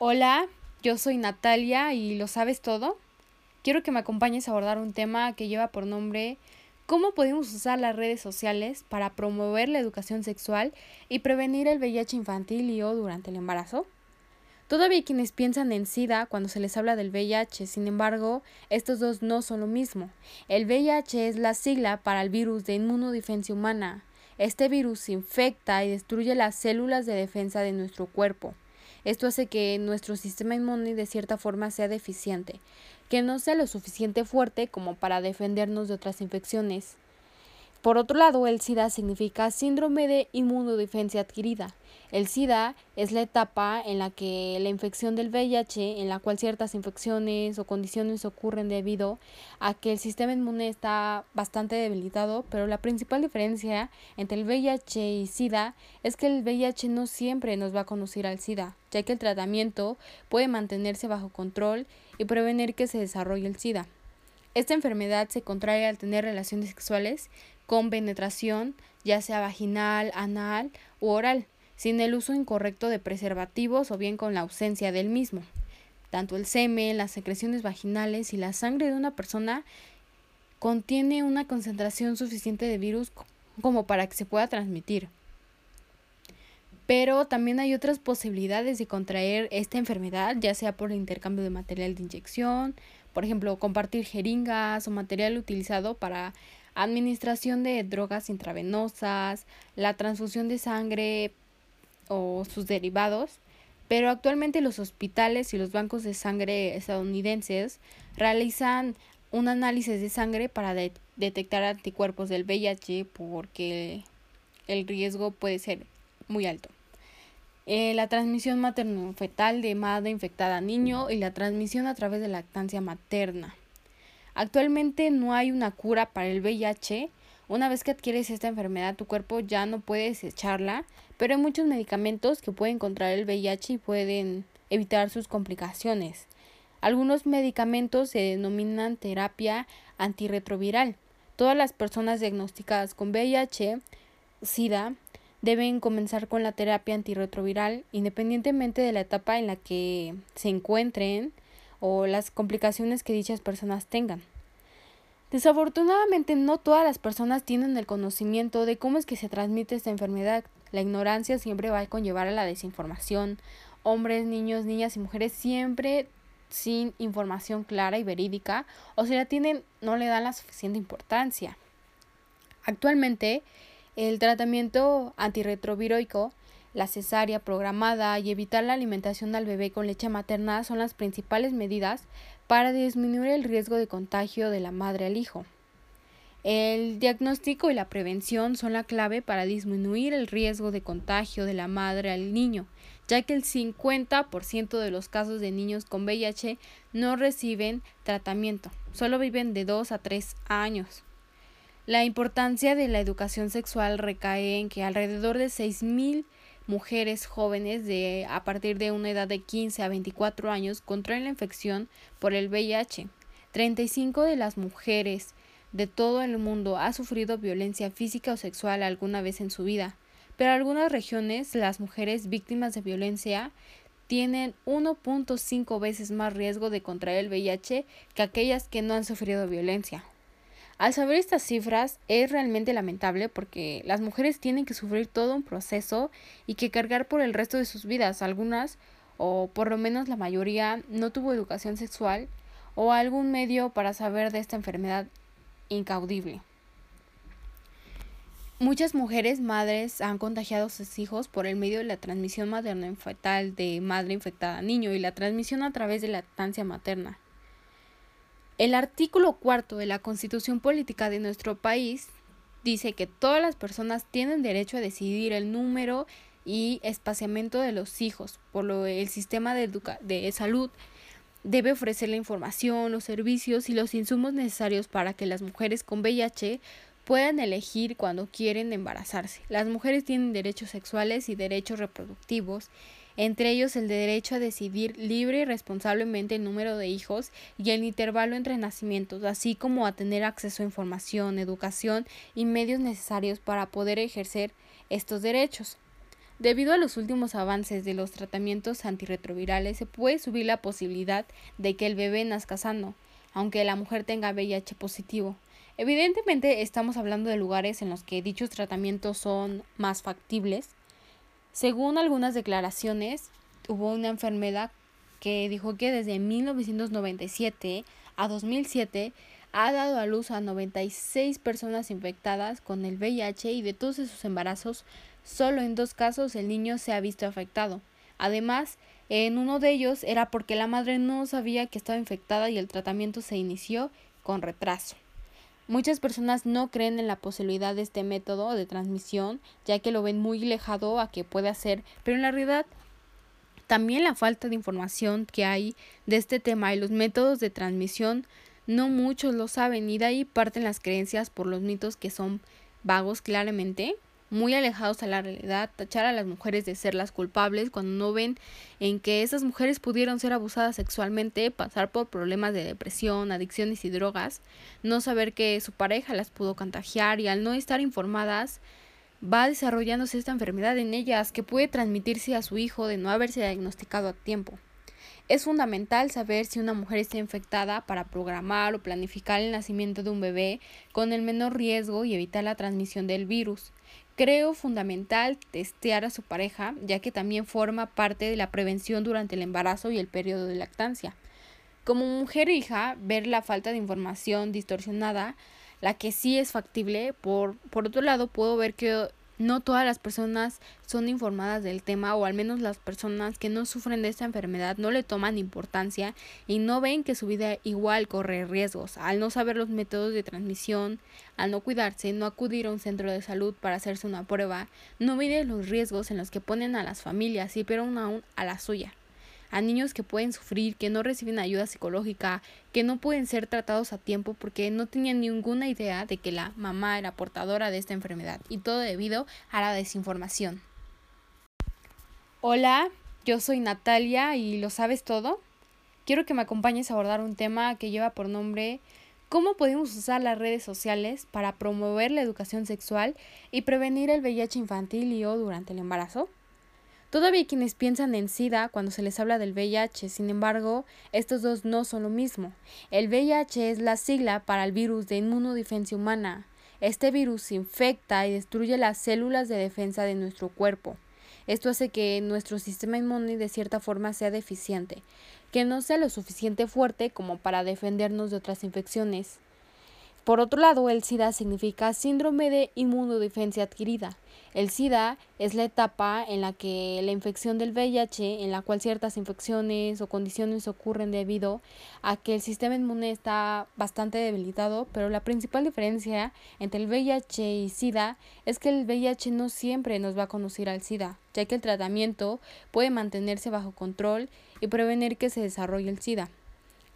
Hola, yo soy Natalia y lo sabes todo. Quiero que me acompañes a abordar un tema que lleva por nombre ¿Cómo podemos usar las redes sociales para promover la educación sexual y prevenir el VIH infantil y o durante el embarazo? Todavía hay quienes piensan en SIDA cuando se les habla del VIH, sin embargo, estos dos no son lo mismo. El VIH es la sigla para el virus de inmunodefensa humana. Este virus infecta y destruye las células de defensa de nuestro cuerpo. Esto hace que nuestro sistema inmune de cierta forma sea deficiente, que no sea lo suficiente fuerte como para defendernos de otras infecciones. Por otro lado, el SIDA significa síndrome de inmunodefensa adquirida. El SIDA es la etapa en la que la infección del VIH, en la cual ciertas infecciones o condiciones ocurren debido a que el sistema inmune está bastante debilitado, pero la principal diferencia entre el VIH y SIDA es que el VIH no siempre nos va a conducir al SIDA, ya que el tratamiento puede mantenerse bajo control y prevenir que se desarrolle el SIDA. Esta enfermedad se contrae al tener relaciones sexuales con penetración, ya sea vaginal, anal u oral, sin el uso incorrecto de preservativos o bien con la ausencia del mismo. Tanto el semen, las secreciones vaginales y la sangre de una persona contiene una concentración suficiente de virus como para que se pueda transmitir. Pero también hay otras posibilidades de contraer esta enfermedad, ya sea por el intercambio de material de inyección, por ejemplo, compartir jeringas o material utilizado para administración de drogas intravenosas, la transfusión de sangre o sus derivados, pero actualmente los hospitales y los bancos de sangre estadounidenses realizan un análisis de sangre para detectar anticuerpos del VIH porque el riesgo puede ser muy alto. Eh, la transmisión materno-fetal de madre infectada a niño y la transmisión a través de lactancia materna. Actualmente no hay una cura para el VIH. Una vez que adquieres esta enfermedad, tu cuerpo ya no puede desecharla, pero hay muchos medicamentos que pueden contra el VIH y pueden evitar sus complicaciones. Algunos medicamentos se denominan terapia antirretroviral. Todas las personas diagnosticadas con VIH, SIDA, deben comenzar con la terapia antirretroviral independientemente de la etapa en la que se encuentren o las complicaciones que dichas personas tengan. Desafortunadamente no todas las personas tienen el conocimiento de cómo es que se transmite esta enfermedad. La ignorancia siempre va a conllevar a la desinformación. Hombres, niños, niñas y mujeres siempre sin información clara y verídica o si la tienen no le dan la suficiente importancia. Actualmente el tratamiento antirretroviroico la cesárea programada y evitar la alimentación al bebé con leche materna son las principales medidas para disminuir el riesgo de contagio de la madre al hijo. El diagnóstico y la prevención son la clave para disminuir el riesgo de contagio de la madre al niño, ya que el 50% de los casos de niños con VIH no reciben tratamiento, solo viven de 2 a 3 años. La importancia de la educación sexual recae en que alrededor de 6.000 mujeres jóvenes de a partir de una edad de 15 a 24 años contraen la infección por el VIH. 35 de las mujeres de todo el mundo ha sufrido violencia física o sexual alguna vez en su vida, pero en algunas regiones las mujeres víctimas de violencia tienen 1.5 veces más riesgo de contraer el VIH que aquellas que no han sufrido violencia. Al saber estas cifras es realmente lamentable porque las mujeres tienen que sufrir todo un proceso y que cargar por el resto de sus vidas. Algunas, o por lo menos la mayoría, no tuvo educación sexual o algún medio para saber de esta enfermedad incaudible. Muchas mujeres madres han contagiado a sus hijos por el medio de la transmisión materno-fetal de madre infectada a niño y la transmisión a través de la lactancia materna. El artículo cuarto de la Constitución Política de nuestro país dice que todas las personas tienen derecho a decidir el número y espaciamiento de los hijos, por lo que el sistema de, de salud debe ofrecer la información, los servicios y los insumos necesarios para que las mujeres con VIH puedan elegir cuando quieren embarazarse. Las mujeres tienen derechos sexuales y derechos reproductivos entre ellos el derecho a decidir libre y responsablemente el número de hijos y el intervalo entre nacimientos, así como a tener acceso a información, educación y medios necesarios para poder ejercer estos derechos. Debido a los últimos avances de los tratamientos antirretrovirales, se puede subir la posibilidad de que el bebé nazca sano, aunque la mujer tenga VIH positivo. Evidentemente estamos hablando de lugares en los que dichos tratamientos son más factibles. Según algunas declaraciones, hubo una enfermedad que dijo que desde 1997 a 2007 ha dado a luz a 96 personas infectadas con el VIH y de todos esos embarazos, solo en dos casos el niño se ha visto afectado. Además, en uno de ellos era porque la madre no sabía que estaba infectada y el tratamiento se inició con retraso. Muchas personas no creen en la posibilidad de este método de transmisión, ya que lo ven muy lejado a que puede ser, pero en la realidad también la falta de información que hay de este tema y los métodos de transmisión no muchos lo saben y de ahí parten las creencias por los mitos que son vagos claramente, muy alejados a la realidad, tachar a las mujeres de ser las culpables cuando no ven en que esas mujeres pudieron ser abusadas sexualmente, pasar por problemas de depresión, adicciones y drogas, no saber que su pareja las pudo contagiar y al no estar informadas va desarrollándose esta enfermedad en ellas que puede transmitirse a su hijo de no haberse diagnosticado a tiempo. Es fundamental saber si una mujer está infectada para programar o planificar el nacimiento de un bebé con el menor riesgo y evitar la transmisión del virus. Creo fundamental testear a su pareja, ya que también forma parte de la prevención durante el embarazo y el periodo de lactancia. Como mujer hija, ver la falta de información distorsionada, la que sí es factible, por, por otro lado puedo ver que no todas las personas son informadas del tema o al menos las personas que no sufren de esta enfermedad no le toman importancia y no ven que su vida igual corre riesgos. Al no saber los métodos de transmisión, al no cuidarse, no acudir a un centro de salud para hacerse una prueba, no miden los riesgos en los que ponen a las familias y pero aún a la suya a niños que pueden sufrir, que no reciben ayuda psicológica, que no pueden ser tratados a tiempo porque no tenían ninguna idea de que la mamá era portadora de esta enfermedad y todo debido a la desinformación. Hola, yo soy Natalia y lo sabes todo. Quiero que me acompañes a abordar un tema que lleva por nombre ¿Cómo podemos usar las redes sociales para promover la educación sexual y prevenir el VIH infantil y o durante el embarazo? Todavía quienes piensan en SIDA cuando se les habla del VIH, sin embargo, estos dos no son lo mismo. El VIH es la sigla para el virus de inmunodefensa humana. Este virus infecta y destruye las células de defensa de nuestro cuerpo. Esto hace que nuestro sistema inmune de cierta forma sea deficiente, que no sea lo suficiente fuerte como para defendernos de otras infecciones. Por otro lado, el SIDA significa síndrome de inmunodefensa adquirida. El SIDA es la etapa en la que la infección del VIH, en la cual ciertas infecciones o condiciones ocurren debido a que el sistema inmune está bastante debilitado, pero la principal diferencia entre el VIH y SIDA es que el VIH no siempre nos va a conducir al SIDA, ya que el tratamiento puede mantenerse bajo control y prevenir que se desarrolle el SIDA.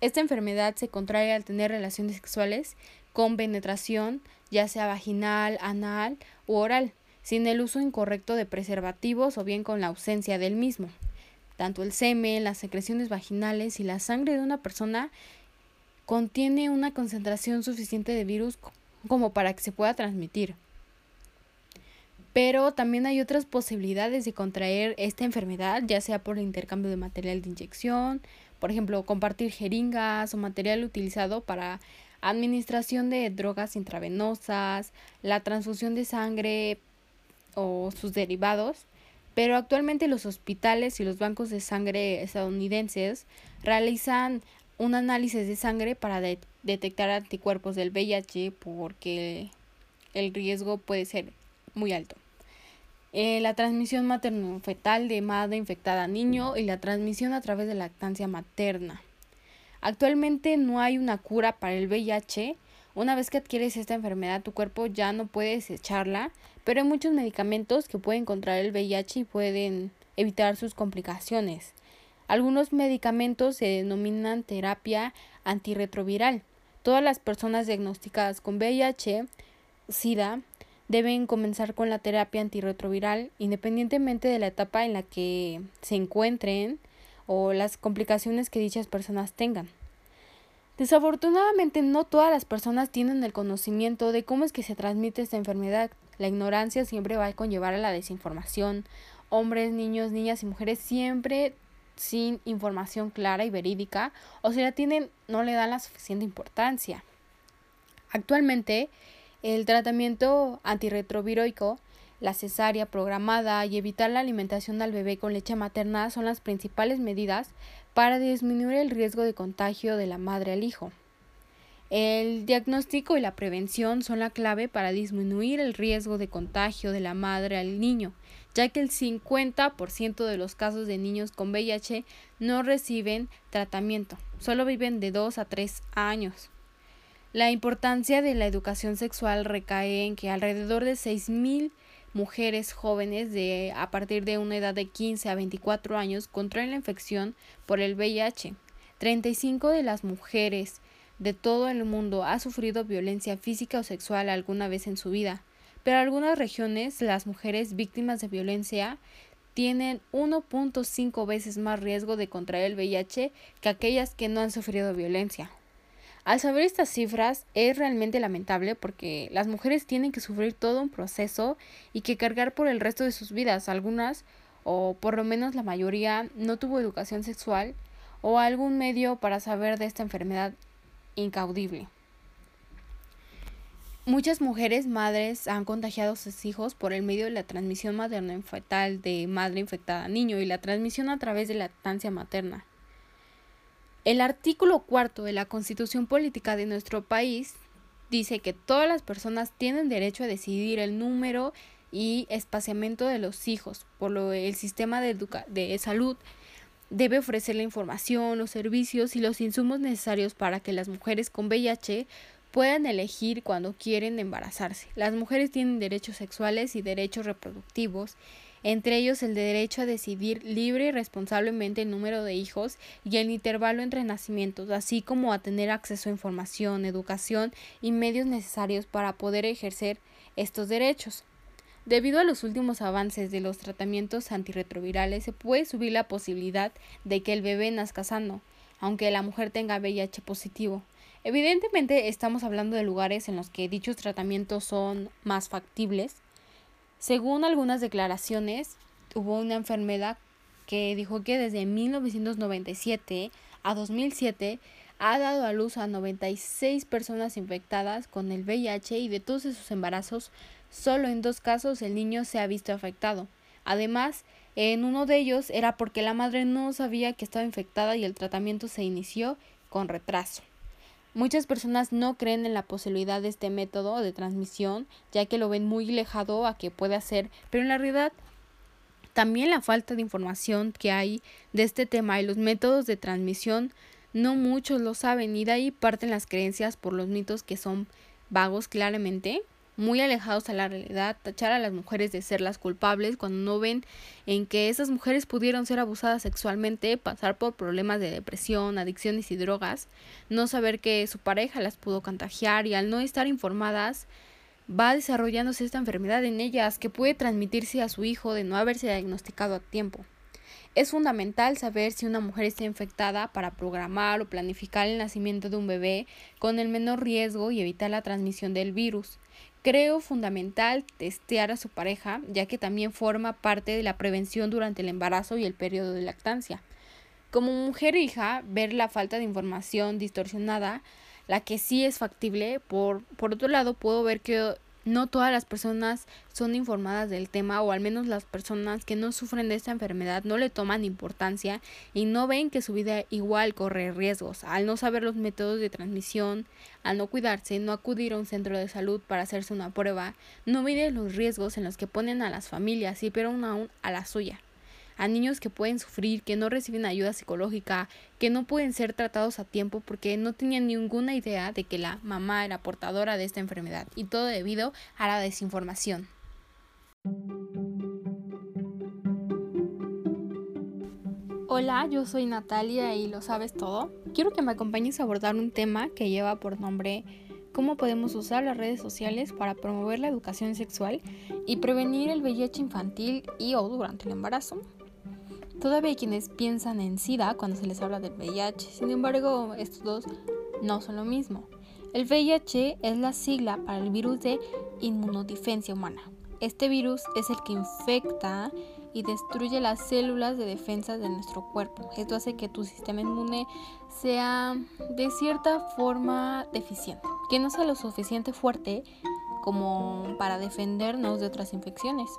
Esta enfermedad se contrae al tener relaciones sexuales con penetración, ya sea vaginal, anal u oral, sin el uso incorrecto de preservativos o bien con la ausencia del mismo. Tanto el semen, las secreciones vaginales y la sangre de una persona contiene una concentración suficiente de virus como para que se pueda transmitir. Pero también hay otras posibilidades de contraer esta enfermedad, ya sea por el intercambio de material de inyección, por ejemplo, compartir jeringas o material utilizado para administración de drogas intravenosas, la transfusión de sangre o sus derivados, pero actualmente los hospitales y los bancos de sangre estadounidenses realizan un análisis de sangre para detectar anticuerpos del VIH porque el riesgo puede ser muy alto. Eh, la transmisión materno-fetal de madre infectada a niño y la transmisión a través de lactancia materna. Actualmente no hay una cura para el VIH. Una vez que adquieres esta enfermedad, tu cuerpo ya no puede desecharla, pero hay muchos medicamentos que pueden contra el VIH y pueden evitar sus complicaciones. Algunos medicamentos se denominan terapia antirretroviral. Todas las personas diagnosticadas con VIH, SIDA, deben comenzar con la terapia antirretroviral independientemente de la etapa en la que se encuentren o las complicaciones que dichas personas tengan. Desafortunadamente no todas las personas tienen el conocimiento de cómo es que se transmite esta enfermedad. La ignorancia siempre va a conllevar a la desinformación. hombres, niños, niñas y mujeres siempre sin información clara y verídica o si la tienen no le dan la suficiente importancia. Actualmente, el tratamiento antirretroviroico, la cesárea programada y evitar la alimentación al bebé con leche materna son las principales medidas para disminuir el riesgo de contagio de la madre al hijo. El diagnóstico y la prevención son la clave para disminuir el riesgo de contagio de la madre al niño, ya que el 50% de los casos de niños con VIH no reciben tratamiento, solo viven de 2 a 3 años. La importancia de la educación sexual recae en que alrededor de 6.000 mujeres jóvenes de a partir de una edad de 15 a 24 años contraen la infección por el VIH. 35 de las mujeres de todo el mundo ha sufrido violencia física o sexual alguna vez en su vida, pero en algunas regiones las mujeres víctimas de violencia tienen 1.5 veces más riesgo de contraer el VIH que aquellas que no han sufrido violencia. Al saber estas cifras es realmente lamentable porque las mujeres tienen que sufrir todo un proceso y que cargar por el resto de sus vidas. Algunas, o por lo menos la mayoría, no tuvo educación sexual o algún medio para saber de esta enfermedad incaudible. Muchas mujeres madres han contagiado a sus hijos por el medio de la transmisión materno-fetal de madre infectada a niño y la transmisión a través de la lactancia materna. El artículo cuarto de la Constitución Política de nuestro país dice que todas las personas tienen derecho a decidir el número y espaciamiento de los hijos, por lo que el sistema de, de salud debe ofrecer la información, los servicios y los insumos necesarios para que las mujeres con VIH puedan elegir cuando quieren embarazarse. Las mujeres tienen derechos sexuales y derechos reproductivos, entre ellos el derecho a decidir libre y responsablemente el número de hijos y el intervalo entre nacimientos, así como a tener acceso a información, educación y medios necesarios para poder ejercer estos derechos. Debido a los últimos avances de los tratamientos antirretrovirales, se puede subir la posibilidad de que el bebé nazca sano, aunque la mujer tenga VIH positivo. Evidentemente estamos hablando de lugares en los que dichos tratamientos son más factibles. Según algunas declaraciones, hubo una enfermedad que dijo que desde 1997 a 2007 ha dado a luz a 96 personas infectadas con el VIH y de todos esos embarazos Solo en dos casos el niño se ha visto afectado. Además, en uno de ellos era porque la madre no sabía que estaba infectada y el tratamiento se inició con retraso. Muchas personas no creen en la posibilidad de este método de transmisión, ya que lo ven muy lejado a que pueda ser, pero en la realidad también la falta de información que hay de este tema y los métodos de transmisión no muchos lo saben y de ahí parten las creencias por los mitos que son vagos claramente muy alejados a la realidad, tachar a las mujeres de ser las culpables cuando no ven en que esas mujeres pudieron ser abusadas sexualmente, pasar por problemas de depresión, adicciones y drogas, no saber que su pareja las pudo contagiar y al no estar informadas va desarrollándose esta enfermedad en ellas que puede transmitirse a su hijo de no haberse diagnosticado a tiempo. Es fundamental saber si una mujer está infectada para programar o planificar el nacimiento de un bebé con el menor riesgo y evitar la transmisión del virus. Creo fundamental testear a su pareja, ya que también forma parte de la prevención durante el embarazo y el periodo de lactancia. Como mujer hija, ver la falta de información distorsionada, la que sí es factible, por, por otro lado, puedo ver que no todas las personas son informadas del tema o al menos las personas que no sufren de esta enfermedad no le toman importancia y no ven que su vida igual corre riesgos. Al no saber los métodos de transmisión, al no cuidarse, no acudir a un centro de salud para hacerse una prueba, no miden los riesgos en los que ponen a las familias y pero aún a la suya a niños que pueden sufrir, que no reciben ayuda psicológica, que no pueden ser tratados a tiempo porque no tenían ninguna idea de que la mamá era portadora de esta enfermedad y todo debido a la desinformación. Hola, yo soy Natalia y lo sabes todo. Quiero que me acompañes a abordar un tema que lleva por nombre cómo podemos usar las redes sociales para promover la educación sexual y prevenir el VIH infantil y o durante el embarazo. Todavía hay quienes piensan en SIDA cuando se les habla del VIH, sin embargo, estos dos no son lo mismo. El VIH es la sigla para el virus de inmunodefensia humana. Este virus es el que infecta y destruye las células de defensa de nuestro cuerpo. Esto hace que tu sistema inmune sea de cierta forma deficiente, que no sea lo suficiente fuerte como para defendernos de otras infecciones.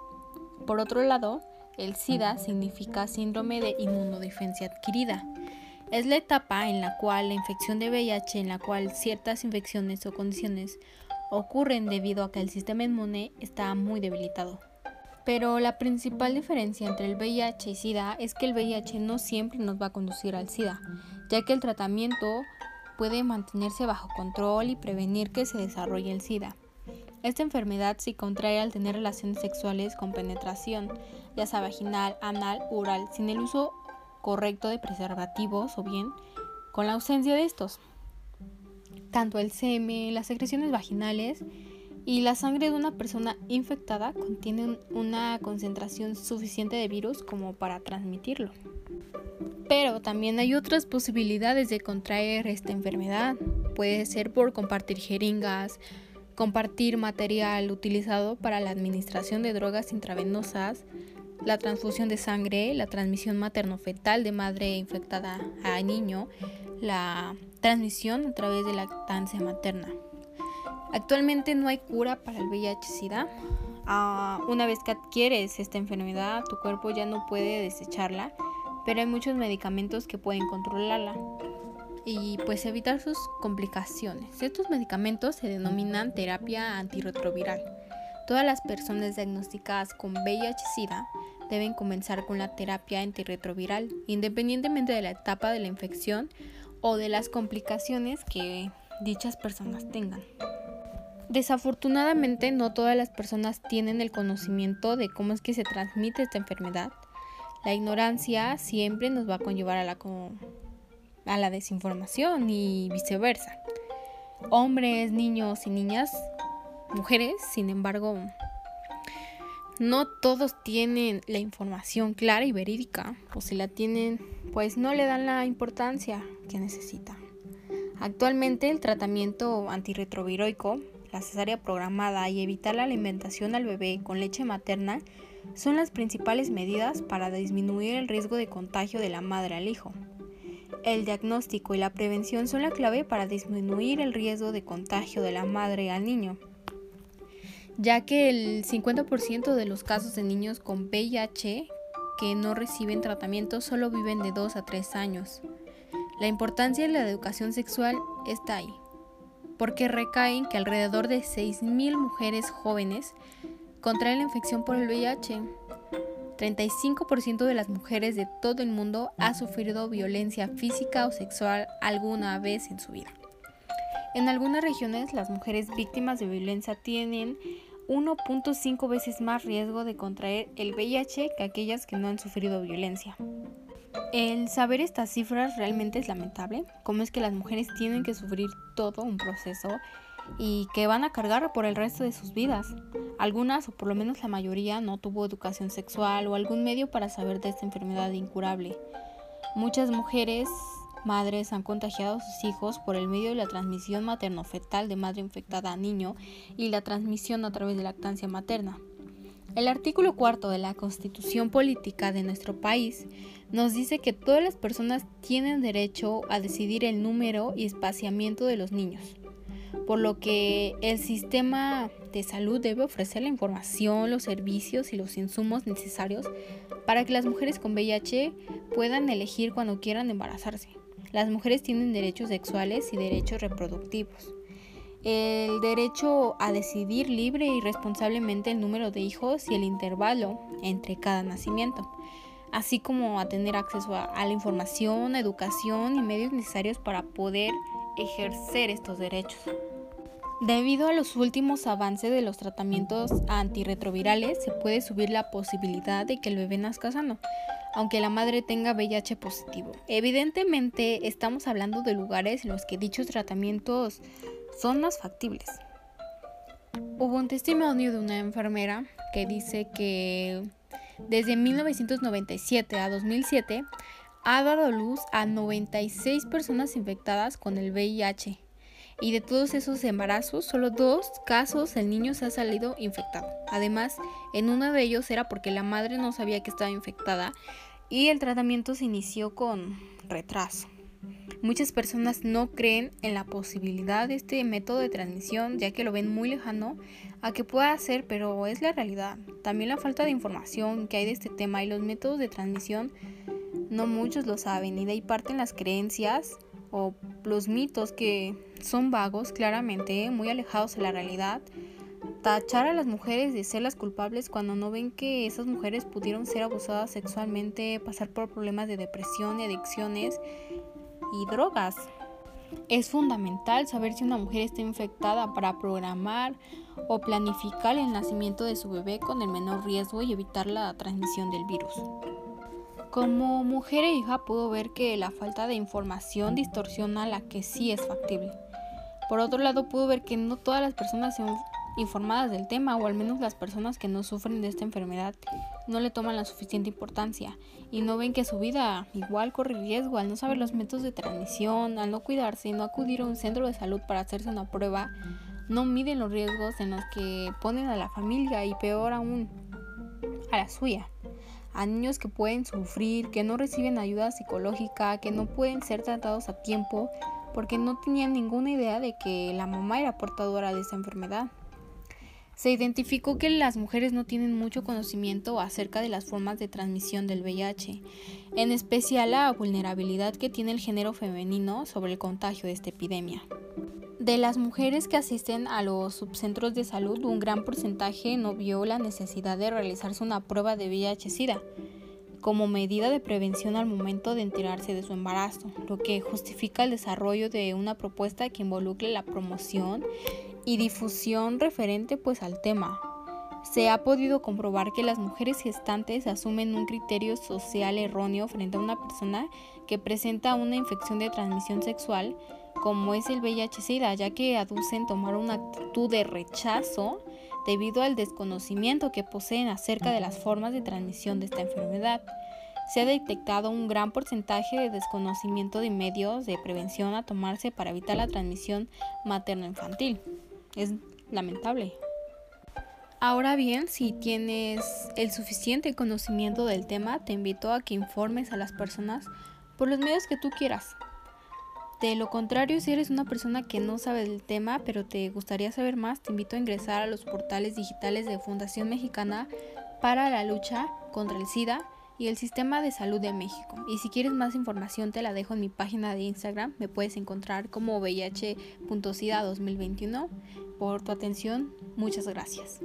Por otro lado, el SIDA significa síndrome de inmunodefensa adquirida. Es la etapa en la cual la infección de VIH, en la cual ciertas infecciones o condiciones ocurren debido a que el sistema inmune está muy debilitado. Pero la principal diferencia entre el VIH y SIDA es que el VIH no siempre nos va a conducir al SIDA, ya que el tratamiento puede mantenerse bajo control y prevenir que se desarrolle el SIDA. Esta enfermedad se contrae al tener relaciones sexuales con penetración, ya sea vaginal, anal, oral, sin el uso correcto de preservativos o bien con la ausencia de estos. Tanto el semen, las secreciones vaginales y la sangre de una persona infectada contienen una concentración suficiente de virus como para transmitirlo. Pero también hay otras posibilidades de contraer esta enfermedad. Puede ser por compartir jeringas, compartir material utilizado para la administración de drogas intravenosas, la transfusión de sangre, la transmisión materno-fetal de madre infectada a niño, la transmisión a través de lactancia materna. Actualmente no hay cura para el VIH-Sida. Ah, una vez que adquieres esta enfermedad, tu cuerpo ya no puede desecharla, pero hay muchos medicamentos que pueden controlarla y pues evitar sus complicaciones. Estos medicamentos se denominan terapia antirretroviral. Todas las personas diagnosticadas con VIH-Sida deben comenzar con la terapia antirretroviral, independientemente de la etapa de la infección o de las complicaciones que dichas personas tengan. Desafortunadamente no todas las personas tienen el conocimiento de cómo es que se transmite esta enfermedad. La ignorancia siempre nos va a conllevar a la a la desinformación y viceversa. Hombres, niños y niñas, mujeres, sin embargo, no todos tienen la información clara y verídica, o si la tienen, pues no le dan la importancia que necesita. Actualmente el tratamiento antirretroviroico, la cesárea programada y evitar la alimentación al bebé con leche materna son las principales medidas para disminuir el riesgo de contagio de la madre al hijo. El diagnóstico y la prevención son la clave para disminuir el riesgo de contagio de la madre al niño, ya que el 50% de los casos de niños con VIH que no reciben tratamiento solo viven de 2 a 3 años. La importancia de la educación sexual está ahí, porque recaen que alrededor de 6.000 mujeres jóvenes contraen la infección por el VIH 35% de las mujeres de todo el mundo ha sufrido violencia física o sexual alguna vez en su vida. En algunas regiones, las mujeres víctimas de violencia tienen 1.5 veces más riesgo de contraer el VIH que aquellas que no han sufrido violencia. El saber estas cifras realmente es lamentable, como es que las mujeres tienen que sufrir todo un proceso y que van a cargar por el resto de sus vidas. Algunas, o por lo menos la mayoría, no tuvo educación sexual o algún medio para saber de esta enfermedad incurable. Muchas mujeres madres han contagiado a sus hijos por el medio de la transmisión materno-fetal de madre infectada a niño y la transmisión a través de lactancia materna. El artículo cuarto de la Constitución Política de nuestro país nos dice que todas las personas tienen derecho a decidir el número y espaciamiento de los niños por lo que el sistema de salud debe ofrecer la información, los servicios y los insumos necesarios para que las mujeres con VIH puedan elegir cuando quieran embarazarse. Las mujeres tienen derechos sexuales y derechos reproductivos. El derecho a decidir libre y responsablemente el número de hijos y el intervalo entre cada nacimiento, así como a tener acceso a, la información, educación y medios necesarios para poder ejercer estos derechos. Debido a los últimos avances de los tratamientos antirretrovirales, se puede subir la posibilidad de que el bebé nazca sano, aunque la madre tenga VIH positivo. Evidentemente, estamos hablando de lugares en los que dichos tratamientos son más factibles. Hubo un testimonio de una enfermera que dice que desde 1997 a 2007 ha dado luz a 96 personas infectadas con el VIH y de todos esos embarazos, solo dos casos el niño se ha salido infectado. Además, en uno de ellos era porque la madre no sabía que estaba infectada y el tratamiento se inició con retraso. Muchas personas no creen en la posibilidad de este método de transmisión ya que lo ven muy lejano a que pueda ser, pero es la realidad. También la falta de información que hay de este tema y los métodos de transmisión no muchos lo saben y de ahí parten las creencias o los mitos que son vagos claramente, muy alejados de la realidad. Tachar a las mujeres de ser las culpables cuando no ven que esas mujeres pudieron ser abusadas sexualmente, pasar por problemas de depresión adicciones y drogas. Es fundamental saber si una mujer está infectada para programar o planificar el nacimiento de su bebé con el menor riesgo y evitar la transmisión del virus. Como mujer e hija pudo ver que la falta de información distorsiona la que sí es factible. Por otro lado, pudo ver que no todas las personas son informadas del tema, o al menos las personas que no sufren de esta enfermedad no le toman la suficiente importancia y no ven que su vida igual corre riesgo al no saber los métodos de transmisión, al no cuidarse, no acudir a un centro de salud para hacerse una prueba, no miden los riesgos en los que ponen a la familia y peor aún a la suya. A niños que pueden sufrir, que no reciben ayuda psicológica, que no pueden ser tratados a tiempo porque no tenían ninguna idea de que la mamá era portadora de esa enfermedad. Se identificó que las mujeres no tienen mucho conocimiento acerca de las formas de transmisión del VIH, en especial la vulnerabilidad que tiene el género femenino sobre el contagio de esta epidemia. De las mujeres que asisten a los subcentros de salud, un gran porcentaje no vio la necesidad de realizarse una prueba de VIH-Sida como medida de prevención al momento de enterarse de su embarazo, lo que justifica el desarrollo de una propuesta que involucre la promoción y difusión referente pues al tema. Se ha podido comprobar que las mujeres gestantes asumen un criterio social erróneo frente a una persona que presenta una infección de transmisión sexual como es el VIH-Sida, ya que aducen tomar una actitud de rechazo debido al desconocimiento que poseen acerca de las formas de transmisión de esta enfermedad. Se ha detectado un gran porcentaje de desconocimiento de medios de prevención a tomarse para evitar la transmisión materno-infantil. Es lamentable. Ahora bien, si tienes el suficiente conocimiento del tema, te invito a que informes a las personas por los medios que tú quieras. De lo contrario, si eres una persona que no sabe del tema, pero te gustaría saber más, te invito a ingresar a los portales digitales de Fundación Mexicana para la lucha contra el SIDA y el Sistema de Salud de México. Y si quieres más información te la dejo en mi página de Instagram, me puedes encontrar como vih.sida2021. Por tu atención, muchas gracias.